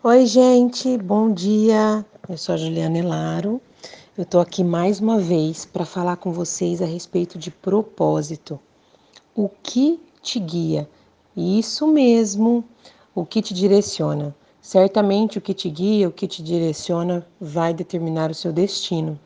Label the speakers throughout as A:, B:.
A: Oi, gente, bom dia. Eu sou a Juliana Elaro. Eu tô aqui mais uma vez para falar com vocês a respeito de propósito. O que te guia? Isso mesmo, o que te direciona. Certamente o que te guia, o que te direciona vai determinar o seu destino.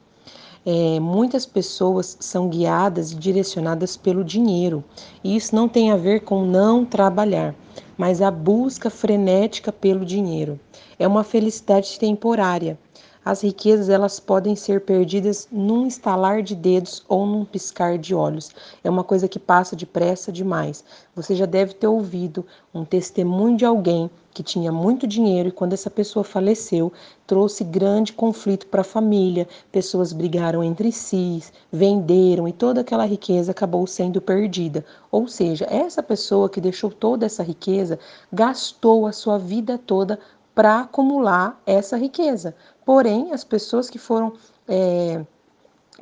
A: É, muitas pessoas são guiadas e direcionadas pelo dinheiro, e isso não tem a ver com não trabalhar, mas a busca frenética pelo dinheiro. É uma felicidade temporária. As riquezas elas podem ser perdidas num estalar de dedos ou num piscar de olhos. É uma coisa que passa depressa demais. Você já deve ter ouvido um testemunho de alguém que tinha muito dinheiro e quando essa pessoa faleceu, trouxe grande conflito para a família. Pessoas brigaram entre si, venderam e toda aquela riqueza acabou sendo perdida. Ou seja, essa pessoa que deixou toda essa riqueza gastou a sua vida toda para acumular essa riqueza. Porém, as pessoas que foram é,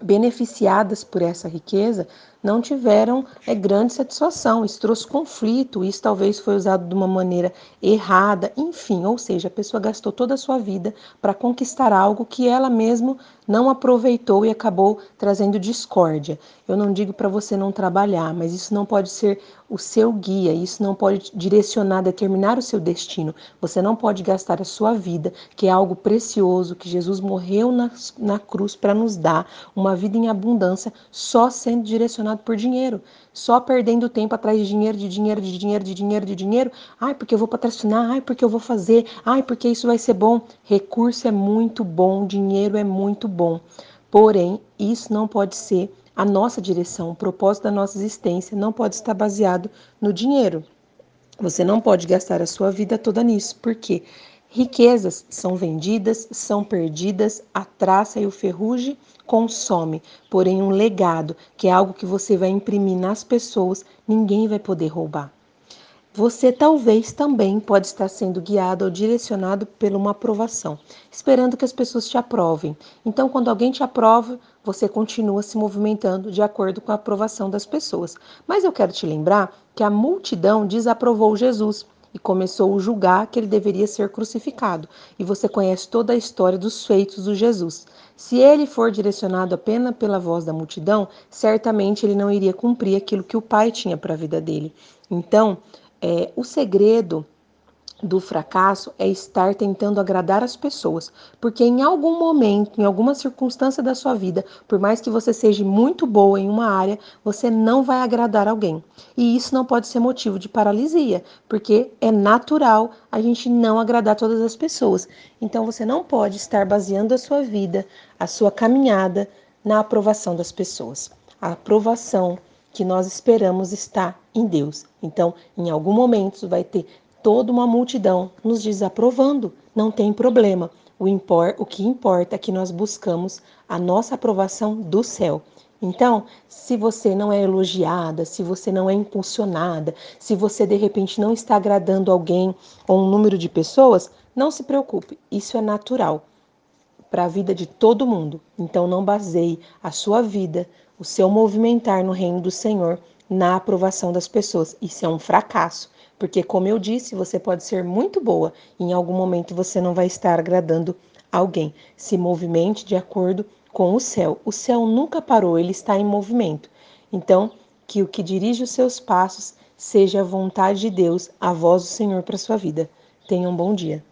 A: beneficiadas por essa riqueza não tiveram é, grande satisfação. Isso trouxe conflito, isso talvez foi usado de uma maneira errada, enfim, ou seja, a pessoa gastou toda a sua vida para conquistar algo que ela mesma não aproveitou e acabou trazendo discórdia. Eu não digo para você não trabalhar, mas isso não pode ser o seu guia, isso não pode direcionar, determinar o seu destino. Você não pode gastar a sua vida, que é algo precioso, que Jesus morreu na, na cruz para nos dar, uma vida em abundância, só sendo direcionado apaixonado por dinheiro, só perdendo tempo atrás de dinheiro, de dinheiro, de dinheiro, de dinheiro, de dinheiro. Ai, porque eu vou patrocinar, ai, porque eu vou fazer, ai, porque isso vai ser bom. Recurso é muito bom, dinheiro é muito bom. Porém, isso não pode ser a nossa direção, o propósito da nossa existência não pode estar baseado no dinheiro. Você não pode gastar a sua vida toda nisso, porque riquezas são vendidas, são perdidas, a traça e o ferrugem consome, porém um legado, que é algo que você vai imprimir nas pessoas, ninguém vai poder roubar. Você talvez também pode estar sendo guiado ou direcionado por uma aprovação, esperando que as pessoas te aprovem. Então, quando alguém te aprova, você continua se movimentando de acordo com a aprovação das pessoas. Mas eu quero te lembrar que a multidão desaprovou Jesus e começou a julgar que ele deveria ser crucificado. E você conhece toda a história dos feitos do Jesus. Se ele for direcionado apenas pela voz da multidão, certamente ele não iria cumprir aquilo que o Pai tinha para a vida dele. Então, é, o segredo do fracasso é estar tentando agradar as pessoas, porque em algum momento, em alguma circunstância da sua vida, por mais que você seja muito boa em uma área, você não vai agradar alguém. E isso não pode ser motivo de paralisia, porque é natural a gente não agradar todas as pessoas. Então você não pode estar baseando a sua vida, a sua caminhada na aprovação das pessoas. A aprovação que nós esperamos está em Deus. Então, em algum momento vai ter toda uma multidão nos desaprovando, não tem problema. O, impor, o que importa é que nós buscamos a nossa aprovação do céu. Então, se você não é elogiada, se você não é impulsionada, se você de repente não está agradando alguém ou um número de pessoas, não se preocupe, isso é natural para a vida de todo mundo. Então, não baseie a sua vida, o seu movimentar no reino do Senhor na aprovação das pessoas. Isso é um fracasso. Porque, como eu disse, você pode ser muito boa e em algum momento você não vai estar agradando alguém. Se movimente de acordo com o céu. O céu nunca parou, ele está em movimento. Então, que o que dirige os seus passos seja a vontade de Deus, a voz do Senhor para sua vida. Tenha um bom dia.